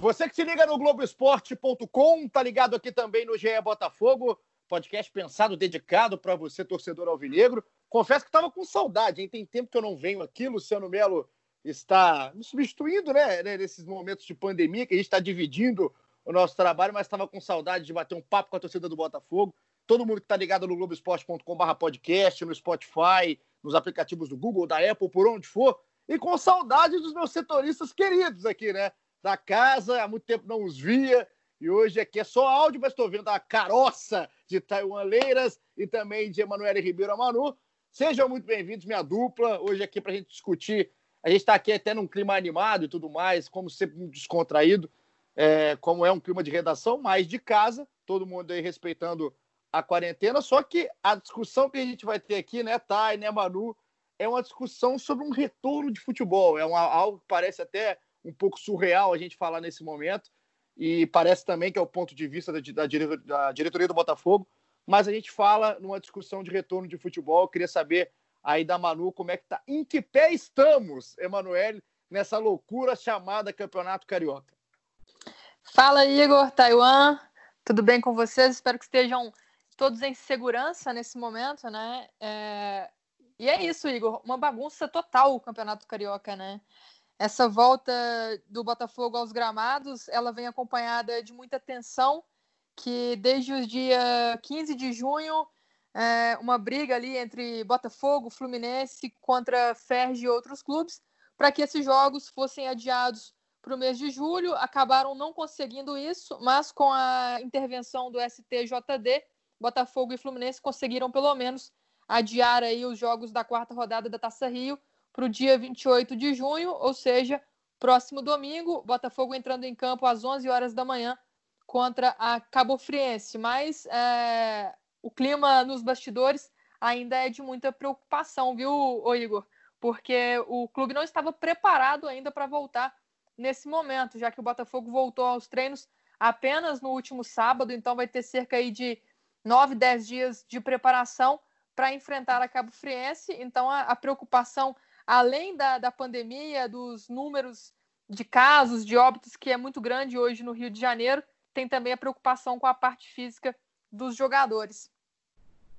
Você que se liga no Globoesporte.com, tá ligado aqui também no GE Botafogo, podcast pensado, dedicado para você, torcedor alvinegro. Confesso que estava com saudade, hein? Tem tempo que eu não venho aqui. Luciano Melo está me substituindo, né? né nesses momentos de pandemia, que a gente está dividindo o nosso trabalho, mas estava com saudade de bater um papo com a torcida do Botafogo. Todo mundo que está ligado no globoesporte.com.br podcast, no Spotify, nos aplicativos do Google, da Apple, por onde for. E com saudade dos meus setoristas queridos aqui, né? Da casa, há muito tempo não os via. E hoje aqui é só áudio, mas estou vendo a caroça de Taiwan Leiras e também de Emanuele Ribeiro Manu. Sejam muito bem-vindos, minha dupla. Hoje aqui para a gente discutir. A gente está aqui até num clima animado e tudo mais, como sempre, descontraído, é, como é um clima de redação, mas de casa, todo mundo aí respeitando a quarentena. Só que a discussão que a gente vai ter aqui, né, Thay, né, Manu, é uma discussão sobre um retorno de futebol. É uma, algo que parece até um pouco surreal a gente falar nesse momento, e parece também que é o ponto de vista da, da, da diretoria do Botafogo, mas a gente fala numa discussão de retorno de futebol. Eu queria saber aí da Manu como é que tá, em que pé estamos, Emanuele, nessa loucura chamada Campeonato Carioca. Fala, Igor, Taiwan, tudo bem com vocês? Espero que estejam todos em segurança nesse momento, né? É... E é isso, Igor, uma bagunça total o Campeonato Carioca, né? Essa volta do Botafogo aos gramados, ela vem acompanhada de muita tensão, que desde os dia 15 de junho, é, uma briga ali entre Botafogo, Fluminense contra Ferge e outros clubes, para que esses jogos fossem adiados para o mês de julho, acabaram não conseguindo isso, mas com a intervenção do STJD, Botafogo e Fluminense conseguiram pelo menos adiar aí os jogos da quarta rodada da Taça Rio para o dia 28 de junho, ou seja, próximo domingo, Botafogo entrando em campo às 11 horas da manhã contra a Cabo Friense. Mas é, o clima nos bastidores ainda é de muita preocupação, viu, Igor? Porque o clube não estava preparado ainda para voltar nesse momento, já que o Botafogo voltou aos treinos apenas no último sábado, então vai ter cerca aí de 9, 10 dias de preparação para enfrentar a Cabo Friense. Então a, a preocupação além da, da pandemia, dos números de casos, de óbitos, que é muito grande hoje no Rio de Janeiro, tem também a preocupação com a parte física dos jogadores.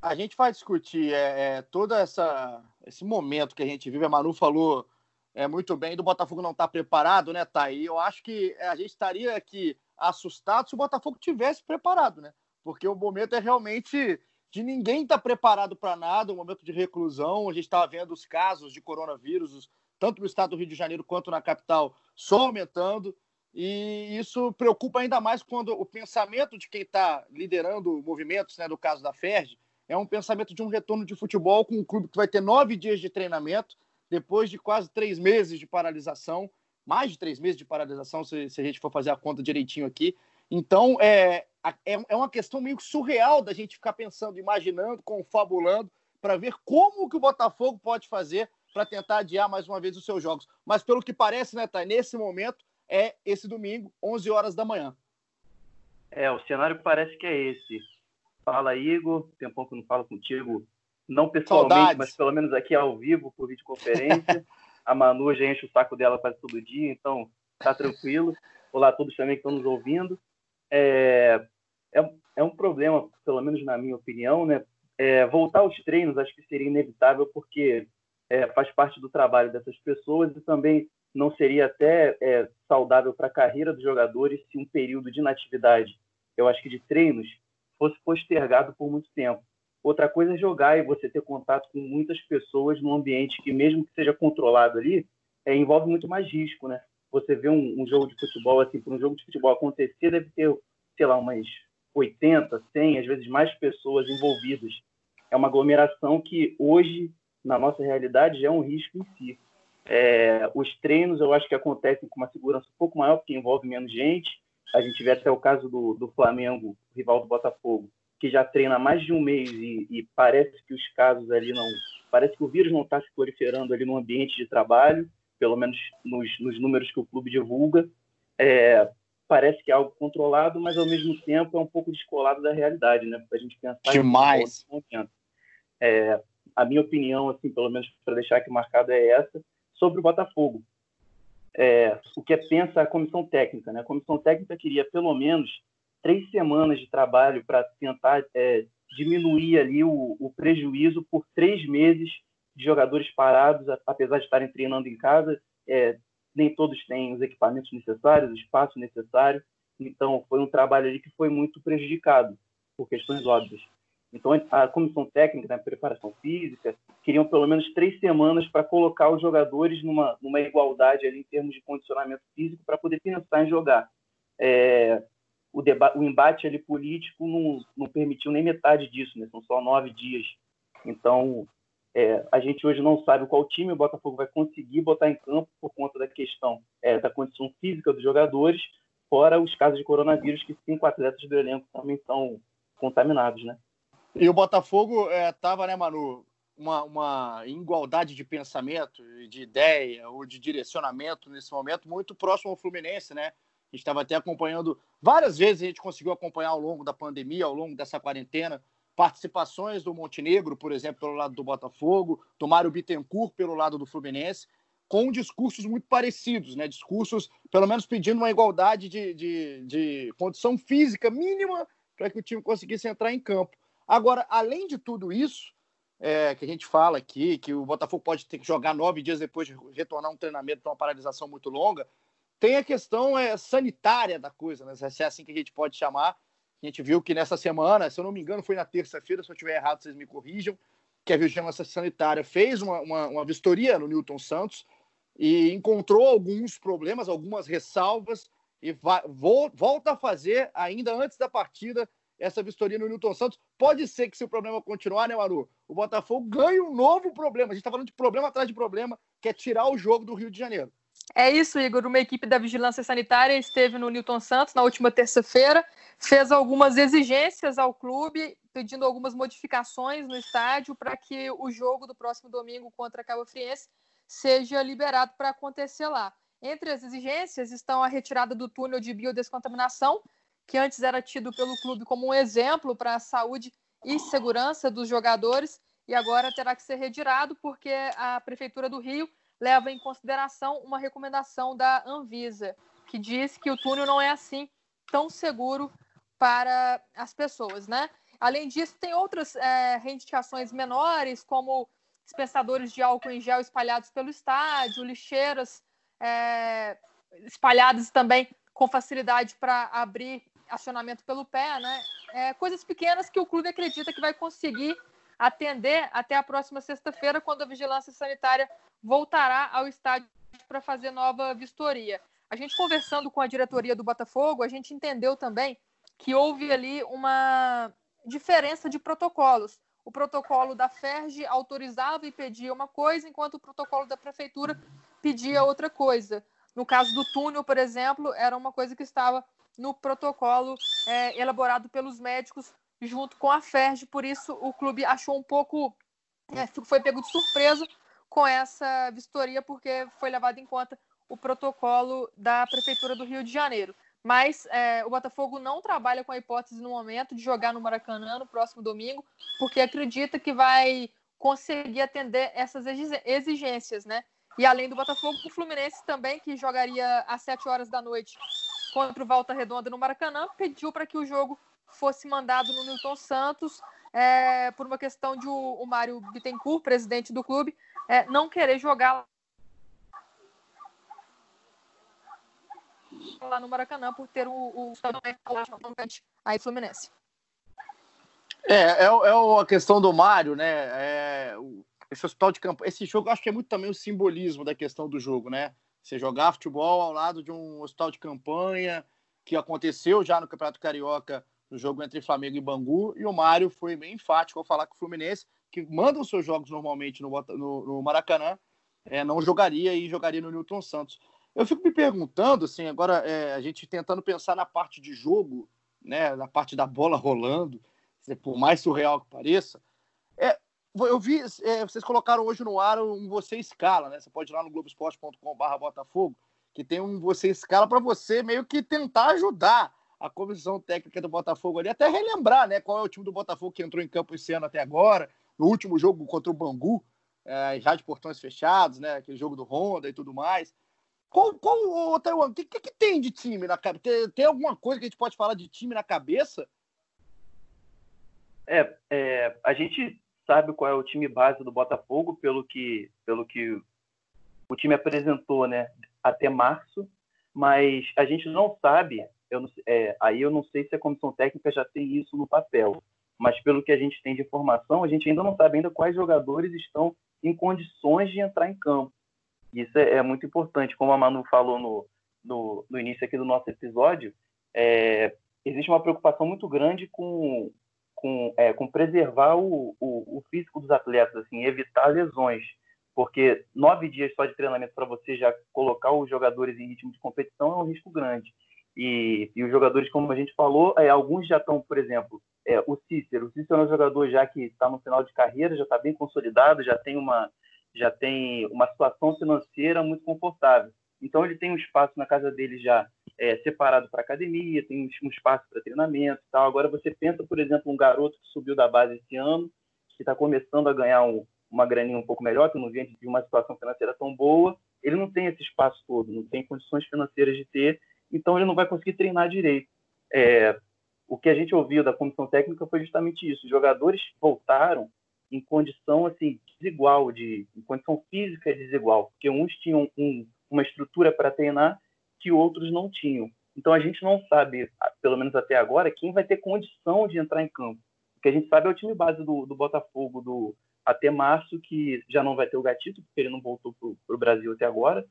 A gente vai discutir é, é, todo essa, esse momento que a gente vive. A Manu falou é, muito bem do Botafogo não estar tá preparado, né, Thaí? Eu acho que a gente estaria aqui assustado se o Botafogo tivesse preparado, né? Porque o momento é realmente de ninguém estar tá preparado para nada, um momento de reclusão. A gente está vendo os casos de coronavírus, tanto no estado do Rio de Janeiro quanto na capital, só aumentando. E isso preocupa ainda mais quando o pensamento de quem está liderando movimentos, né, no caso da FERJ, é um pensamento de um retorno de futebol com um clube que vai ter nove dias de treinamento, depois de quase três meses de paralisação, mais de três meses de paralisação, se, se a gente for fazer a conta direitinho aqui. Então, é, é, é uma questão meio surreal da gente ficar pensando, imaginando, confabulando, para ver como que o Botafogo pode fazer para tentar adiar mais uma vez os seus jogos. Mas pelo que parece, né, tá, nesse momento, é esse domingo, 11 horas da manhã. É, o cenário parece que é esse. Fala, Igor. Tempão que eu não falo contigo, não pessoalmente, Saudades. mas pelo menos aqui ao vivo, por videoconferência. a Manu já enche o saco dela quase todo dia, então tá tranquilo. Olá a todos também que estão nos ouvindo é, é, é, um problema, pelo menos na minha opinião, né? É, voltar aos treinos acho que seria inevitável porque é, faz parte do trabalho dessas pessoas e também não seria até é, saudável para a carreira dos jogadores se um período de inatividade, eu acho que de treinos, fosse postergado por muito tempo. Outra coisa é jogar e você ter contato com muitas pessoas num ambiente que, mesmo que seja controlado ali, é, envolve muito mais risco, né? Você vê um, um, jogo de futebol, assim, para um jogo de futebol acontecer, deve ter, sei lá, umas 80, 100, às vezes mais pessoas envolvidas. É uma aglomeração que hoje, na nossa realidade, já é um risco em si. É, os treinos eu acho que acontecem com uma segurança um pouco maior, porque envolve menos gente. A gente vê até o caso do, do Flamengo, rival do Botafogo, que já treina há mais de um mês e, e, parece que os casos ali não. Parece que o vírus não está se proliferando ali no ambiente de trabalho, pelo menos nos, nos números que o clube divulga. É, parece que é algo controlado, mas ao mesmo tempo é um pouco descolado da realidade, né? Para a gente pensar demais. Em é, a minha opinião, assim, pelo menos para deixar aqui marcada é essa sobre o Botafogo. É, o que é pensa a comissão técnica, né? A comissão técnica queria pelo menos três semanas de trabalho para tentar é, diminuir ali o, o, prejuízo por três meses de jogadores parados, apesar de estarem treinando em casa, é, nem todos têm os equipamentos necessários, o espaço necessário. Então, foi um trabalho ali que foi muito prejudicado, por questões óbvias. Então, a comissão técnica, na né, preparação física, queriam pelo menos três semanas para colocar os jogadores numa, numa igualdade ali em termos de condicionamento físico para poder pensar em jogar. É, o, o embate ali político não, não permitiu nem metade disso, né? são só nove dias. Então, é, a gente hoje não sabe qual time o Botafogo vai conseguir botar em campo por conta da questão é, da condição física dos jogadores, fora os casos de coronavírus, que cinco atletas do elenco também estão contaminados, né? E o Botafogo estava, é, né, Manu, uma, uma igualdade de pensamento, de ideia ou de direcionamento nesse momento muito próximo ao Fluminense, né? A gente estava até acompanhando, várias vezes a gente conseguiu acompanhar ao longo da pandemia, ao longo dessa quarentena, participações do Montenegro, por exemplo, pelo lado do Botafogo, do Mário Bittencourt pelo lado do Fluminense, com discursos muito parecidos, né? Discursos, pelo menos pedindo uma igualdade de, de, de condição física mínima para que o time conseguisse entrar em campo. Agora, além de tudo isso, é, que a gente fala aqui, que o Botafogo pode ter que jogar nove dias depois de retornar um treinamento para uma paralisação muito longa, tem a questão é, sanitária da coisa, né? se é assim que a gente pode chamar, a gente viu que nessa semana, se eu não me engano, foi na terça-feira, se eu estiver errado, vocês me corrijam, que a Vigilância Sanitária fez uma, uma, uma vistoria no Newton Santos e encontrou alguns problemas, algumas ressalvas, e vai, vo, volta a fazer, ainda antes da partida, essa vistoria no Newton Santos. Pode ser que, se o problema continuar, né, Maru? O Botafogo ganhe um novo problema. A gente está falando de problema atrás de problema, que é tirar o jogo do Rio de Janeiro. É isso, Igor. Uma equipe da Vigilância Sanitária esteve no Newton Santos na última terça-feira, fez algumas exigências ao clube, pedindo algumas modificações no estádio para que o jogo do próximo domingo contra a Cabo Friense seja liberado para acontecer lá. Entre as exigências estão a retirada do túnel de biodescontaminação, que antes era tido pelo clube como um exemplo para a saúde e segurança dos jogadores, e agora terá que ser retirado porque a Prefeitura do Rio leva em consideração uma recomendação da Anvisa, que diz que o túnel não é assim tão seguro para as pessoas, né? Além disso, tem outras é, reivindicações menores, como dispensadores de álcool em gel espalhados pelo estádio, lixeiras é, espalhadas também com facilidade para abrir acionamento pelo pé, né? É, coisas pequenas que o clube acredita que vai conseguir atender até a próxima sexta-feira, quando a vigilância sanitária voltará ao estádio para fazer nova vistoria. A gente conversando com a diretoria do Botafogo, a gente entendeu também que houve ali uma diferença de protocolos. O protocolo da FERJ autorizava e pedia uma coisa, enquanto o protocolo da prefeitura pedia outra coisa. No caso do túnel, por exemplo, era uma coisa que estava no protocolo é, elaborado pelos médicos junto com a FERJ, por isso o clube achou um pouco, é, foi pego de surpresa com essa vistoria, porque foi levado em conta o protocolo da Prefeitura do Rio de Janeiro. Mas é, o Botafogo não trabalha com a hipótese no momento de jogar no Maracanã no próximo domingo, porque acredita que vai conseguir atender essas exigências, né? E além do Botafogo, o Fluminense também, que jogaria às 7 horas da noite contra o Volta Redonda no Maracanã, pediu para que o jogo fosse mandado no Newton Santos, é, por uma questão de o, o Mário Bittencourt, presidente do clube, é, não querer jogar lá no Maracanã por ter o, aí Fluminense. É, é, é a questão do Mário, né? É, esse hospital de campo, esse jogo acho que é muito também o simbolismo da questão do jogo, né? Você jogar futebol ao lado de um hospital de campanha que aconteceu já no Campeonato Carioca no jogo entre Flamengo e Bangu, e o Mário foi bem enfático ao falar com o Fluminense, que manda os seus jogos normalmente no, no, no Maracanã, é, não jogaria e jogaria no Newton Santos. Eu fico me perguntando, assim, agora é, a gente tentando pensar na parte de jogo, né, na parte da bola rolando, por mais surreal que pareça. É, eu vi, é, vocês colocaram hoje no ar um Você Escala, né? Você pode ir lá no globesport.com.br Botafogo, que tem um Você Escala para você meio que tentar ajudar a comissão técnica do Botafogo ali, até relembrar, né? Qual é o time do Botafogo que entrou em campo esse ano até agora, no último jogo contra o Bangu, é, já de portões fechados, né? Aquele jogo do Honda e tudo mais. Qual, qual o Taiwan? O que, que, que, tem de time na cabeça? Tem, tem, alguma coisa que a gente pode falar de time na cabeça? É, é, a gente sabe qual é o time base do Botafogo, pelo que, pelo que o time apresentou, né? Até março, mas a gente não sabe. Eu não, é, aí eu não sei se a comissão técnica já tem isso no papel, mas pelo que a gente tem de informação, a gente ainda não sabe ainda quais jogadores estão em condições de entrar em campo. Isso é, é muito importante, como a Manu falou no, no, no início aqui do nosso episódio, é, existe uma preocupação muito grande com, com, é, com preservar o, o, o, físico dos atletas, assim, evitar lesões, porque nove dias só de treinamento para você já colocar os jogadores em ritmo de competição é um risco grande. E, e os jogadores, como a gente falou, é, alguns já estão, por exemplo, é, o Cícero. O Cícero é um jogador já que está no final de carreira, já está bem consolidado, já tem uma, já tem uma situação financeira muito confortável. Então ele tem um espaço na casa dele já é, separado para academia, tem um espaço para treinamento tal. Agora você pensa, por exemplo, um garoto que subiu da base esse ano, que está começando a ganhar um, uma graninha um pouco melhor, que não vem de uma situação financeira tão boa, ele não tem esse espaço todo, não tem condições financeiras de ter, então ele não vai conseguir treinar direito. É, o que a gente ouviu da comissão técnica foi justamente isso. Os jogadores voltaram em condição assim desigual de em condição física desigual porque uns tinham um, uma estrutura para treinar que outros não tinham então a gente não sabe pelo menos até agora quem vai ter condição de entrar em campo o que a gente sabe é o time base do, do Botafogo do até março que já não vai ter o Gatito porque ele não voltou para o Brasil até agora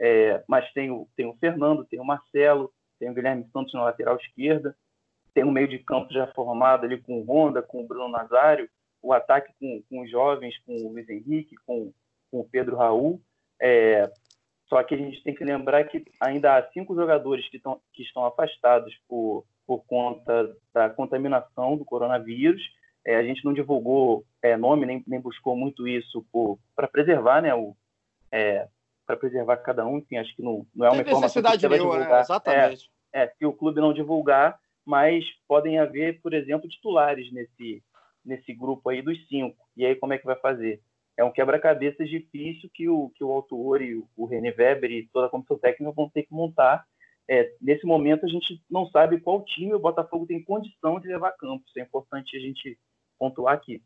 é, mas tem o, tem o Fernando tem o Marcelo tem o Guilherme Santos na lateral esquerda tem um meio de campo já formado ali com o Honda com o Bruno Nazário o ataque com, com os jovens, com o Luiz Henrique, com, com o Pedro Raul. É, só que a gente tem que lembrar que ainda há cinco jogadores que, tão, que estão afastados por, por conta da contaminação do coronavírus. É, a gente não divulgou é, nome, nem, nem buscou muito isso para preservar, né? O, é, para preservar cada um, enfim, acho que não, não é uma Tem informação que você divulgar. Né? Exatamente. É, é, se o clube não divulgar, mas podem haver, por exemplo, titulares nesse, nesse grupo aí dos cinco. E aí como é que vai fazer? É um quebra-cabeças difícil que o, que o autor e o, o René Weber e toda a comissão técnica vão ter que montar. É, nesse momento a gente não sabe qual time o Botafogo tem condição de levar a campo. Isso é importante a gente pontuar aqui.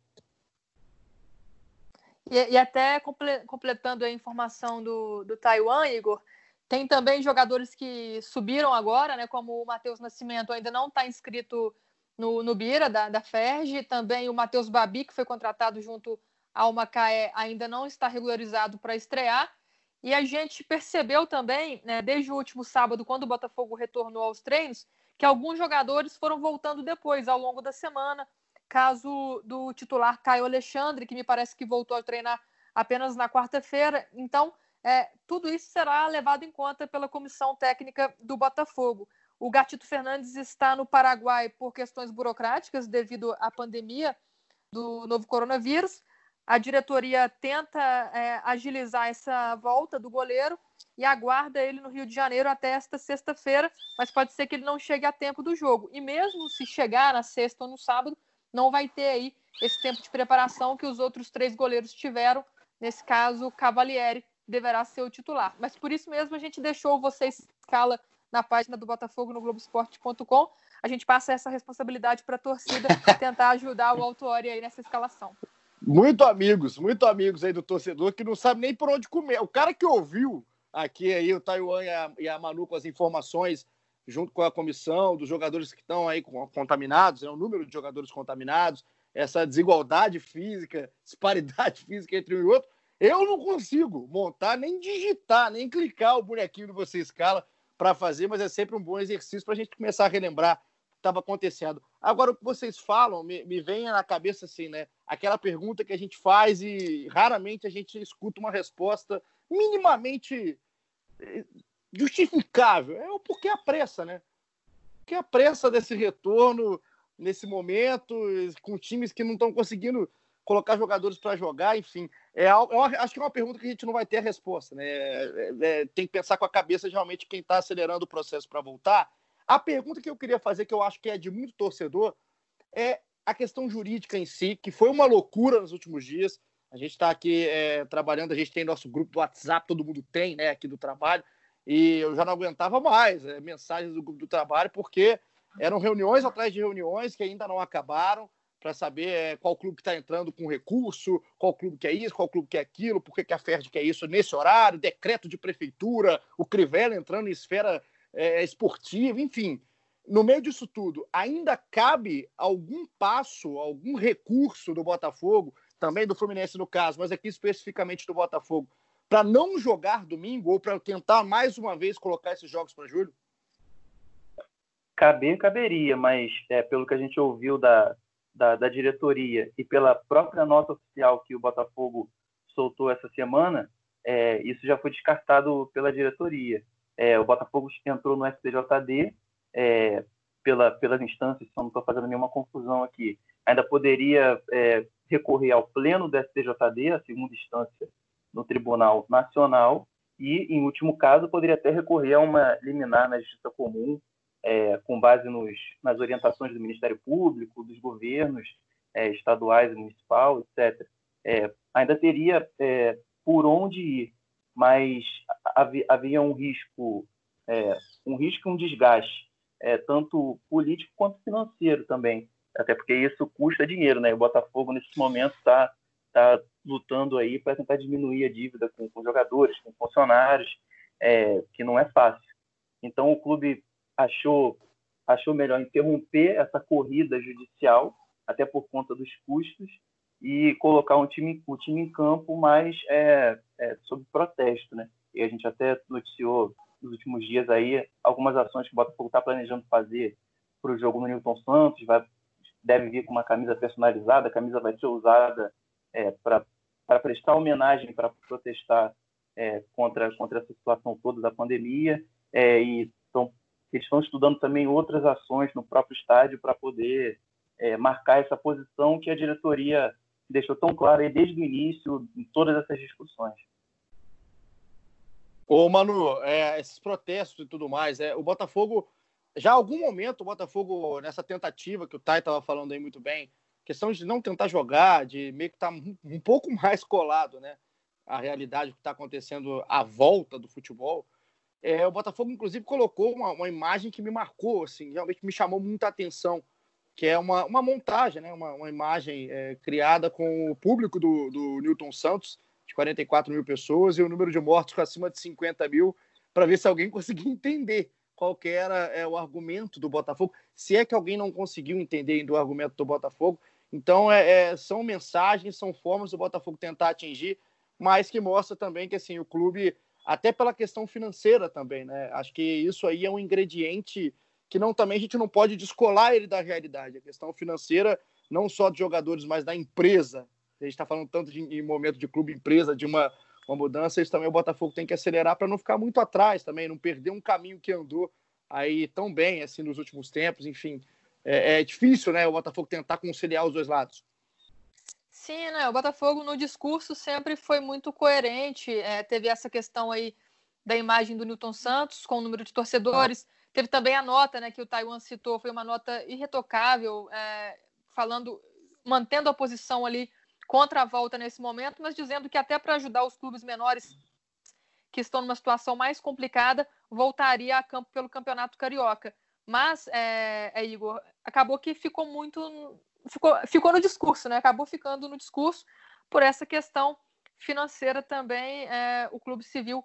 E, e até completando a informação do, do Taiwan, Igor, tem também jogadores que subiram agora, né? Como o Matheus Nascimento ainda não está inscrito no, no Bira, da, da Ferge. Também o Matheus Babi, que foi contratado junto ao Macaé, ainda não está regularizado para estrear. E a gente percebeu também, né, desde o último sábado, quando o Botafogo retornou aos treinos, que alguns jogadores foram voltando depois, ao longo da semana. Caso do titular Caio Alexandre, que me parece que voltou a treinar apenas na quarta-feira. Então, é, tudo isso será levado em conta pela comissão técnica do Botafogo. O Gatito Fernandes está no Paraguai por questões burocráticas devido à pandemia do novo coronavírus. A diretoria tenta é, agilizar essa volta do goleiro e aguarda ele no Rio de Janeiro até esta sexta-feira, mas pode ser que ele não chegue a tempo do jogo. E mesmo se chegar na sexta ou no sábado, não vai ter aí esse tempo de preparação que os outros três goleiros tiveram. Nesse caso, o Cavalieri deverá ser o titular. Mas por isso mesmo a gente deixou você escala na página do Botafogo no Globoesporte.com. A gente passa essa responsabilidade para a torcida tentar ajudar o Autuori aí nessa escalação. Muito amigos, muito amigos aí do torcedor que não sabe nem por onde comer. O cara que ouviu aqui aí o Taiwan e a, e a Manu com as informações junto com a comissão dos jogadores que estão aí contaminados, né, o número de jogadores contaminados, essa desigualdade física, disparidade física entre um e outro, eu não consigo montar, nem digitar, nem clicar o bonequinho do Você Escala para fazer, mas é sempre um bom exercício para a gente começar a relembrar estava acontecendo. Agora, o que vocês falam me, me vem na cabeça assim, né? Aquela pergunta que a gente faz e raramente a gente escuta uma resposta minimamente eh, justificável. É o porquê a pressa, né? Porque a pressa desse retorno nesse momento, com times que não estão conseguindo colocar jogadores para jogar, enfim. É, eu acho que é uma pergunta que a gente não vai ter a resposta, né? É, é, tem que pensar com a cabeça realmente quem está acelerando o processo para voltar. A pergunta que eu queria fazer, que eu acho que é de muito torcedor, é a questão jurídica em si, que foi uma loucura nos últimos dias. A gente está aqui é, trabalhando, a gente tem nosso grupo do WhatsApp, todo mundo tem, né, aqui do trabalho, e eu já não aguentava mais é, mensagens do grupo do trabalho, porque eram reuniões atrás de reuniões que ainda não acabaram para saber é, qual clube está entrando com recurso, qual clube quer isso, qual clube quer aquilo, por que, que a FERJ quer isso nesse horário, decreto de prefeitura, o Crivella entrando em esfera é, esportiva, enfim. No meio disso tudo, ainda cabe algum passo, algum recurso do Botafogo, também do Fluminense no caso, mas aqui especificamente do Botafogo, para não jogar domingo ou para tentar mais uma vez colocar esses jogos para julho? Caber, caberia, mas é, pelo que a gente ouviu da, da, da, diretoria e pela própria nota oficial que o Botafogo soltou essa semana, é, isso já foi descartado pela diretoria. É, o Botafogo entrou no STJD é, pela, pelas instâncias, só não estou fazendo nenhuma confusão aqui. Ainda poderia é, recorrer ao pleno do STJD, a segunda instância no Tribunal Nacional, e, em último caso, poderia até recorrer a uma liminar na Justiça Comum, é, com base nos, nas orientações do Ministério Público, dos governos é, estaduais e municipal, etc. É, ainda teria é, por onde ir, mas havia, um risco, é, um risco e um desgaste, é, tanto político quanto financeiro também, até porque isso custa dinheiro, né? O Botafogo nesse momento está tá lutando aí para tentar diminuir a dívida com, com jogadores, com funcionários, que não é fácil. Então o clube achou, achou melhor interromper essa corrida judicial, até por conta dos custos, e colocar um time, um time em campo mais é, é, sob protesto. Né? E a gente até noticiou nos últimos dias aí algumas ações que o Botafogo está planejando fazer para o jogo no Newton Santos, vai, deve vir com uma camisa personalizada, a camisa vai ser usada é, para prestar homenagem, para protestar é, contra, contra essa situação toda da pandemia, é, e estão eles estão estudando também outras ações no próprio estádio para poder é, marcar essa posição que a diretoria deixou tão clara desde o início em todas essas discussões. Ô, Manu, é, esses protestos e tudo mais, é, o Botafogo, já há algum momento, o Botafogo, nessa tentativa que o Tai estava falando aí muito bem, questão de não tentar jogar, de meio que estar tá um, pouco mais colado, né? A realidade que está acontecendo à volta do futebol. É, o Botafogo, inclusive, colocou uma, uma, imagem que me marcou, assim, realmente me chamou muita atenção, que é uma, uma montagem, né? uma, uma imagem é, criada com o público do, do Newton Santos, de 44 mil pessoas, e o número de mortos acima de 50 mil, para ver se alguém conseguia entender qual que era é, o argumento do Botafogo, se é que alguém não conseguiu entender do argumento do Botafogo. Então, é, é, são mensagens, são formas do Botafogo tentar atingir, mas que mostra também que assim, o clube até pela questão financeira também, né? Acho que isso aí é um ingrediente que não também a gente não pode descolar ele da realidade. A questão financeira, não só de jogadores, mas da empresa. A gente está falando tanto de, em momento de clube empresa, de uma, uma mudança, isso também o Botafogo tem que acelerar para não ficar muito atrás também, não perder um caminho que andou aí tão bem assim nos últimos tempos. Enfim, é, é difícil, né? O Botafogo tentar conciliar os dois lados. Sim, né? O Botafogo no discurso sempre foi muito coerente. É, teve essa questão aí da imagem do Newton Santos com o número de torcedores. Teve também a nota, né, que o Taiwan citou, foi uma nota irretocável, é, falando, mantendo a posição ali contra a volta nesse momento, mas dizendo que até para ajudar os clubes menores que estão numa situação mais complicada, voltaria a campo pelo Campeonato Carioca. Mas, é, é, Igor, acabou que ficou muito ficou, ficou no discurso, né? Acabou ficando no discurso por essa questão financeira também. É, o Clube Civil,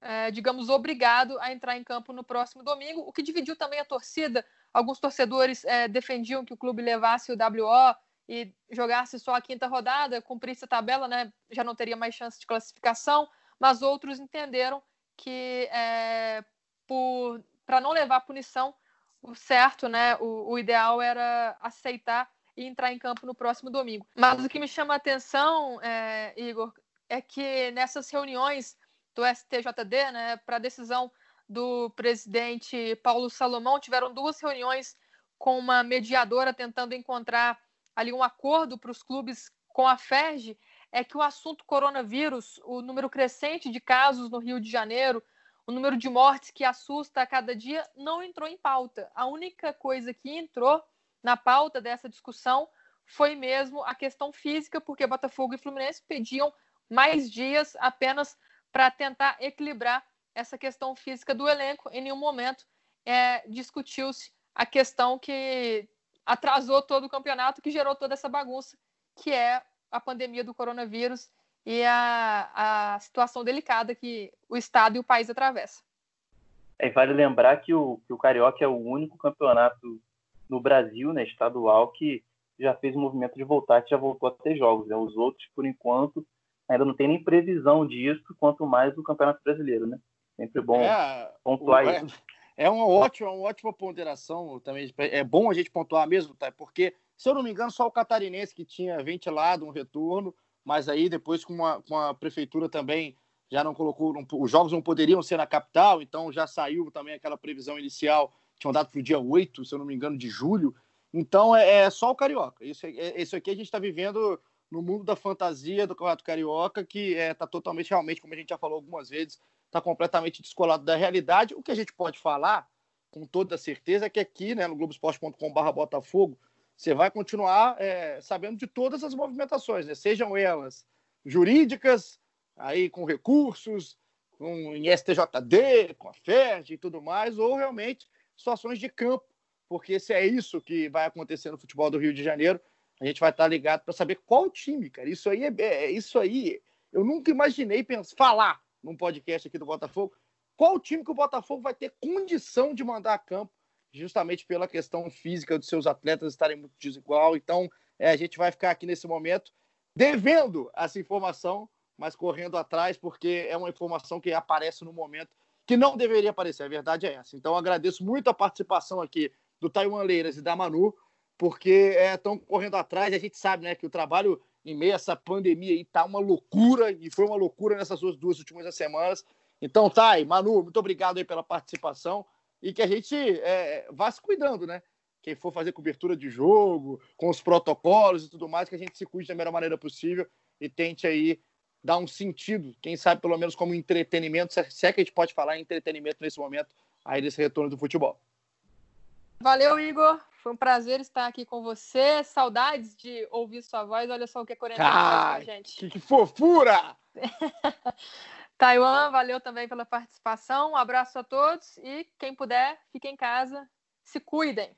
é, digamos, obrigado a entrar em campo no próximo domingo, o que dividiu também a torcida. Alguns torcedores é, defendiam que o clube levasse o WO e jogasse só a quinta rodada, cumprisse a tabela, né? Já não teria mais chance de classificação. Mas outros entenderam que é, para não levar punição o certo, né? O, o ideal era aceitar e entrar em campo no próximo domingo. Mas o que me chama a atenção, é, Igor, é que nessas reuniões do STJD, né, para decisão do presidente Paulo Salomão, tiveram duas reuniões com uma mediadora tentando encontrar ali um acordo para os clubes com a FERJ, é que o assunto coronavírus, o número crescente de casos no Rio de Janeiro, o número de mortes que assusta a cada dia, não entrou em pauta. A única coisa que entrou na pauta dessa discussão foi mesmo a questão física, porque Botafogo e Fluminense pediam mais dias apenas para tentar equilibrar essa questão física do elenco. Em nenhum momento é, discutiu-se a questão que atrasou todo o campeonato, que gerou toda essa bagunça, que é a pandemia do coronavírus e a, a situação delicada que o Estado e o país atravessam. É, vale lembrar que o, que o Carioca é o único campeonato no Brasil, né, estadual, que já fez o movimento de voltar, que já voltou a ter jogos. Né? Os outros, por enquanto, ainda não tem nem previsão disso, quanto mais o Campeonato Brasileiro, né? Sempre bom é, pontuar é, isso. É uma ótima, uma ótima ponderação também. É bom a gente pontuar mesmo, tá? Porque, se eu não me engano, só o catarinense que tinha ventilado um retorno, mas aí depois com, com a prefeitura também já não colocou, não, os jogos não poderiam ser na capital, então já saiu também aquela previsão inicial, tinham dado para o dia 8, se eu não me engano, de julho. Então é, é só o Carioca. Isso, é, isso aqui a gente está vivendo no mundo da fantasia do Campeonato Carioca, que está é, tá totalmente, realmente, como a gente já falou algumas vezes, está completamente descolado da realidade. O que a gente pode falar, com toda certeza, é que aqui, né, no globoesporte.com.br Botafogo, você vai continuar é, sabendo de todas as movimentações, né? sejam elas jurídicas, aí com recursos, com em STJD, com a FERJ e tudo mais, ou realmente situações de campo, porque se é isso que vai acontecer no futebol do Rio de Janeiro, a gente vai estar ligado para saber qual time, cara. Isso aí é, é, isso aí. Eu nunca imaginei pensar, falar num podcast aqui do Botafogo qual time que o Botafogo vai ter condição de mandar a campo, justamente pela questão física dos seus atletas estarem muito desigual. Então, é, a gente vai ficar aqui nesse momento devendo essa informação, mas correndo atrás, porque é uma informação que aparece no momento que não deveria aparecer. A verdade é essa. Então, agradeço muito a participação aqui do Taiwan Leiras e da Manu porque estão é, correndo atrás. A gente sabe né, que o trabalho em meio a essa pandemia aí tá uma loucura, e foi uma loucura nessas duas, duas últimas semanas. Então, Thay, Manu, muito obrigado aí pela participação e que a gente é, vá se cuidando, né? Quem for fazer cobertura de jogo, com os protocolos e tudo mais, que a gente se cuide da melhor maneira possível e tente aí dar um sentido, quem sabe pelo menos como entretenimento, se é que a gente pode falar em entretenimento nesse momento, aí desse retorno do futebol. Valeu, Igor. Foi um prazer estar aqui com você. Saudades de ouvir sua voz. Olha só o que faz com a gente. Que, que fofura! Taiwan, valeu também pela participação. Um abraço a todos e quem puder, fique em casa. Se cuidem.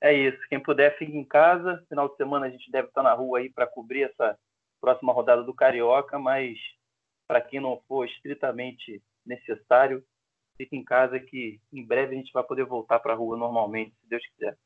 É isso. Quem puder, fique em casa. Final de semana a gente deve estar na rua aí para cobrir essa próxima rodada do Carioca, mas para quem não for estritamente necessário, fique em casa que em breve a gente vai poder voltar para a rua normalmente, se Deus quiser.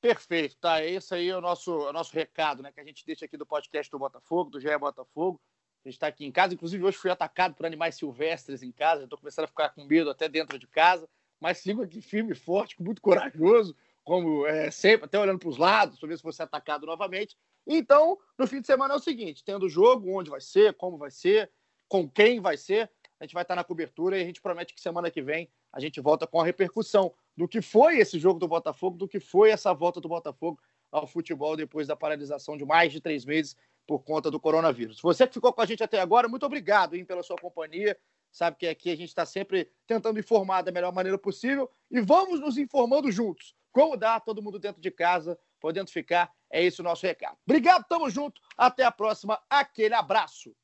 Perfeito, tá? Esse aí é o nosso, o nosso recado, né? Que a gente deixa aqui do podcast do Botafogo, do GE Botafogo. A gente está aqui em casa, inclusive hoje fui atacado por animais silvestres em casa, estou começando a ficar com medo até dentro de casa, mas sigo aqui firme e forte, muito corajoso, como é, sempre, até olhando para os lados, para ver se vou ser atacado novamente. Então, no fim de semana é o seguinte: tendo o jogo, onde vai ser, como vai ser, com quem vai ser, a gente vai estar na cobertura e a gente promete que semana que vem a gente volta com a repercussão do que foi esse jogo do Botafogo, do que foi essa volta do Botafogo ao futebol depois da paralisação de mais de três meses por conta do coronavírus. Você que ficou com a gente até agora, muito obrigado hein, pela sua companhia. Sabe que aqui a gente está sempre tentando informar da melhor maneira possível e vamos nos informando juntos. Como dá, todo mundo dentro de casa, podendo ficar, é esse o nosso recado. Obrigado, tamo junto, até a próxima, aquele abraço.